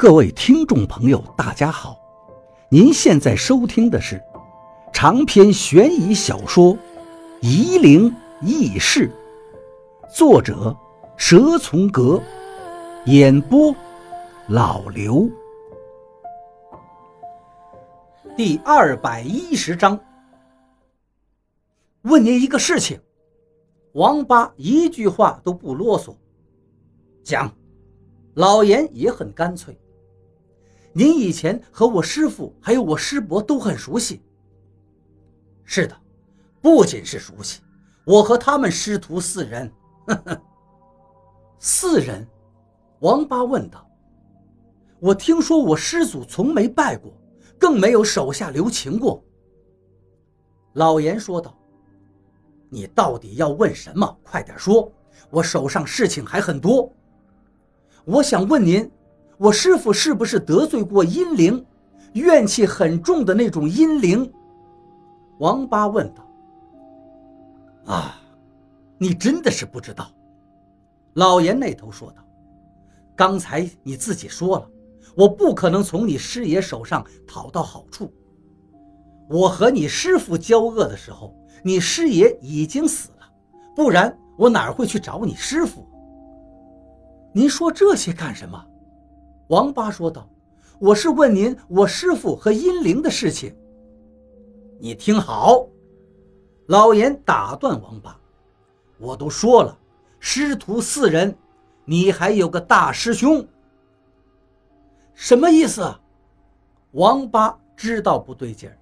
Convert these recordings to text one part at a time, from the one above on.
各位听众朋友，大家好！您现在收听的是长篇悬疑小说《夷陵轶事》，作者蛇从阁，演播老刘。第二百一十章，问您一个事情。王八一句话都不啰嗦，讲。老严也很干脆。您以前和我师父还有我师伯都很熟悉。是的，不仅是熟悉，我和他们师徒四人，呵呵。四人，王八问道：“我听说我师祖从没拜过，更没有手下留情过。”老严说道：“你到底要问什么？快点说，我手上事情还很多。我想问您。”我师傅是不是得罪过阴灵，怨气很重的那种阴灵？王八问道。啊，你真的是不知道。老严那头说道。刚才你自己说了，我不可能从你师爷手上讨到好处。我和你师傅交恶的时候，你师爷已经死了，不然我哪会去找你师傅？您说这些干什么？王八说道：“我是问您，我师傅和阴灵的事情。你听好。”老严打断王八：“我都说了，师徒四人，你还有个大师兄。什么意思？”王八知道不对劲儿。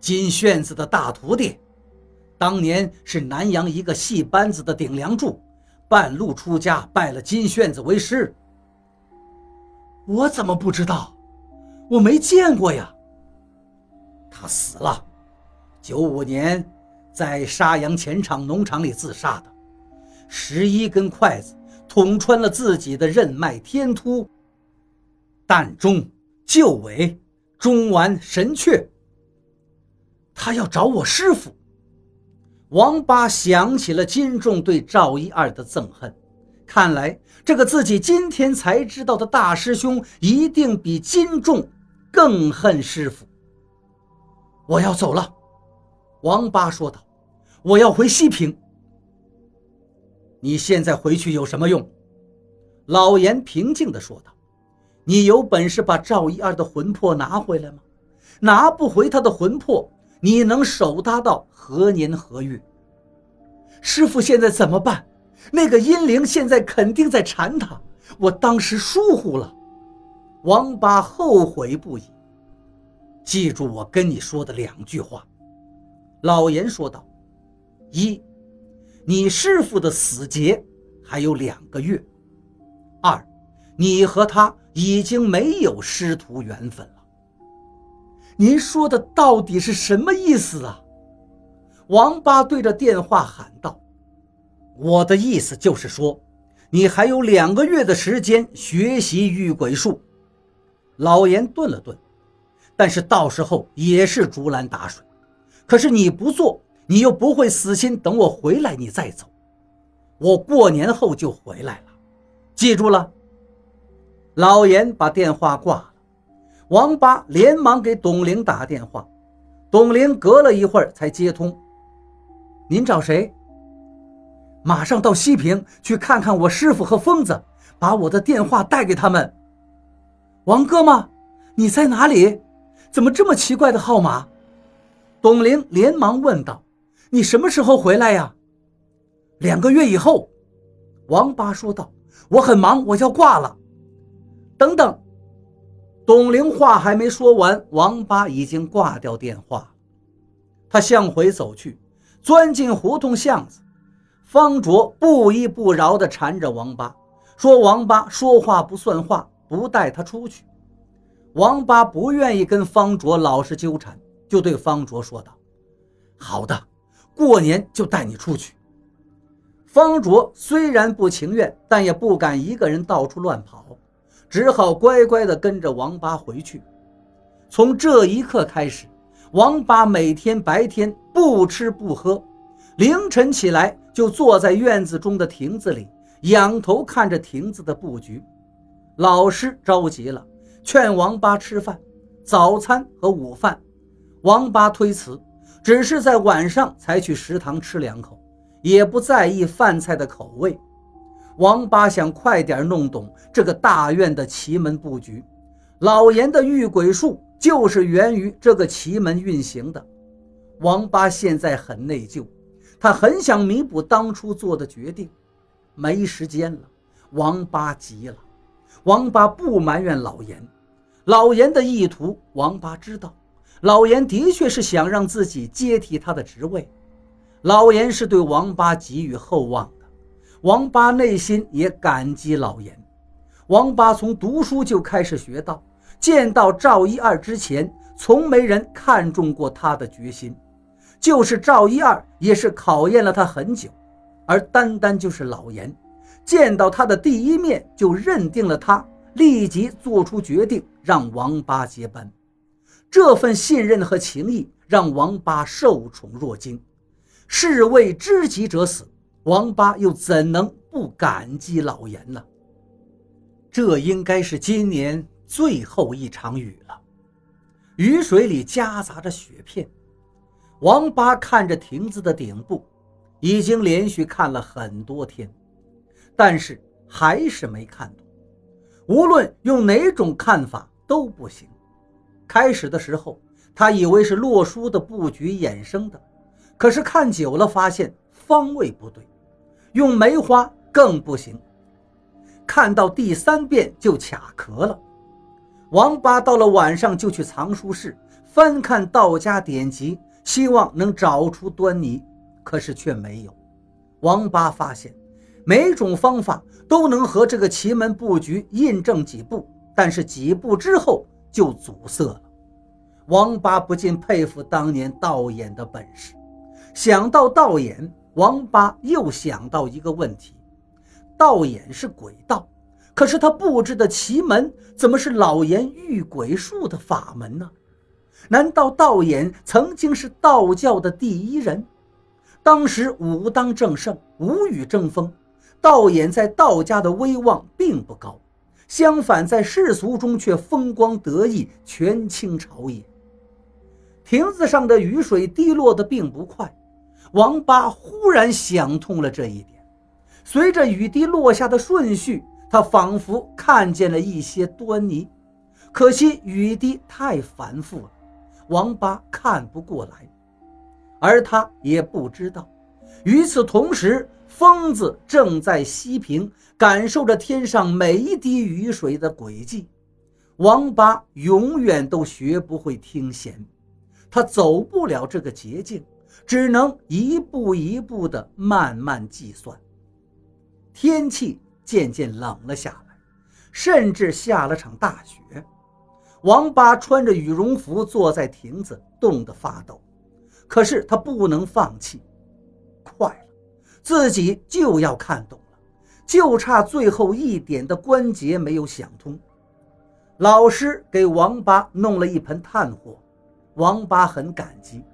金炫子的大徒弟，当年是南阳一个戏班子的顶梁柱，半路出家，拜了金炫子为师。我怎么不知道？我没见过呀。他死了，九五年在沙洋前场农场里自杀的，十一根筷子捅穿了自己的任脉天突、膻中、臼尾、中脘、神阙。他要找我师傅。王八想起了金仲对赵一二的憎恨。看来，这个自己今天才知道的大师兄，一定比金仲更恨师傅。我要走了，王八说道：“我要回西平。”你现在回去有什么用？老严平静地说道：“你有本事把赵一二的魂魄拿回来吗？拿不回他的魂魄，你能守他到何年何月？师傅现在怎么办？”那个阴灵现在肯定在缠他，我当时疏忽了。王八后悔不已。记住我跟你说的两句话，老严说道：一，你师傅的死劫还有两个月；二，你和他已经没有师徒缘分了。您说的到底是什么意思啊？王八对着电话喊道。我的意思就是说，你还有两个月的时间学习御鬼术。老严顿了顿，但是到时候也是竹篮打水。可是你不做，你又不会死心等我回来你再走。我过年后就回来了，记住了。老严把电话挂了，王八连忙给董玲打电话，董玲隔了一会儿才接通。您找谁？马上到西平去看看我师傅和疯子，把我的电话带给他们。王哥吗？你在哪里？怎么这么奇怪的号码？董玲连忙问道：“你什么时候回来呀？”两个月以后，王八说道：“我很忙，我要挂了。”等等，董玲话还没说完，王八已经挂掉电话。他向回走去，钻进胡同巷子。方卓不依不饶地缠着王八，说：“王八说话不算话，不带他出去。”王八不愿意跟方卓老是纠缠，就对方卓说道：“好的，过年就带你出去。”方卓虽然不情愿，但也不敢一个人到处乱跑，只好乖乖地跟着王八回去。从这一刻开始，王八每天白天不吃不喝。凌晨起来，就坐在院子中的亭子里，仰头看着亭子的布局。老师着急了，劝王八吃饭，早餐和午饭。王八推辞，只是在晚上才去食堂吃两口，也不在意饭菜的口味。王八想快点弄懂这个大院的奇门布局，老严的御鬼术就是源于这个奇门运行的。王八现在很内疚，他很想弥补当初做的决定，没时间了。王八急了，王八不埋怨老严，老严的意图，王八知道。老严的确是想让自己接替他的职位，老严是对王八寄予厚望的，王八内心也感激老严。王八从读书就开始学道，见到赵一二之前，从没人看中过他的决心，就是赵一二也是考验了他很久，而单单就是老严，见到他的第一面就认定了他，立即做出决定让王八接班。这份信任和情谊让王八受宠若惊，士为知己者死，王八又怎能不感激老严呢？这应该是今年最后一场雨了，雨水里夹杂着雪片。王八看着亭子的顶部，已经连续看了很多天，但是还是没看懂。无论用哪种看法都不行。开始的时候，他以为是洛书的布局衍生的，可是看久了发现方位不对，用梅花更不行。看到第三遍就卡壳了。王八到了晚上就去藏书室翻看道家典籍，希望能找出端倪，可是却没有。王八发现每种方法都能和这个奇门布局印证几步，但是几步之后。就阻塞了，王八不禁佩服当年道演的本事。想到道演，王八又想到一个问题：道演是鬼道，可是他布置的奇门怎么是老严御鬼术的法门呢？难道道演曾经是道教的第一人？当时武当正盛，武与争锋，道演在道家的威望并不高。相反，在世俗中却风光得意，权倾朝野。亭子上的雨水滴落的并不快，王八忽然想通了这一点。随着雨滴落下的顺序，他仿佛看见了一些端倪。可惜雨滴太繁复了，王八看不过来，而他也不知道。与此同时，疯子正在西平，感受着天上每一滴雨水的轨迹。王八永远都学不会听弦，他走不了这个捷径，只能一步一步的慢慢计算。天气渐渐冷了下来，甚至下了场大雪。王八穿着羽绒服坐在亭子，冻得发抖。可是他不能放弃。快了，自己就要看懂了，就差最后一点的关节没有想通。老师给王八弄了一盆炭火，王八很感激。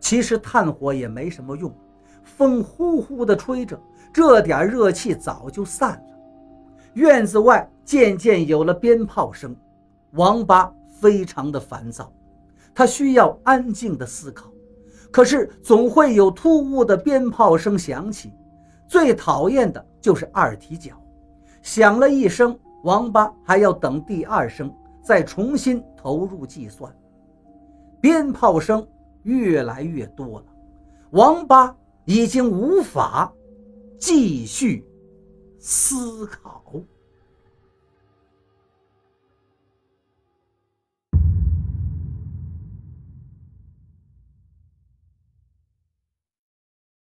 其实炭火也没什么用，风呼呼地吹着，这点热气早就散了。院子外渐渐有了鞭炮声，王八非常的烦躁，他需要安静的思考。可是总会有突兀的鞭炮声响起，最讨厌的就是二踢脚，响了一声，王八还要等第二声，再重新投入计算。鞭炮声越来越多了，王八已经无法继续思考。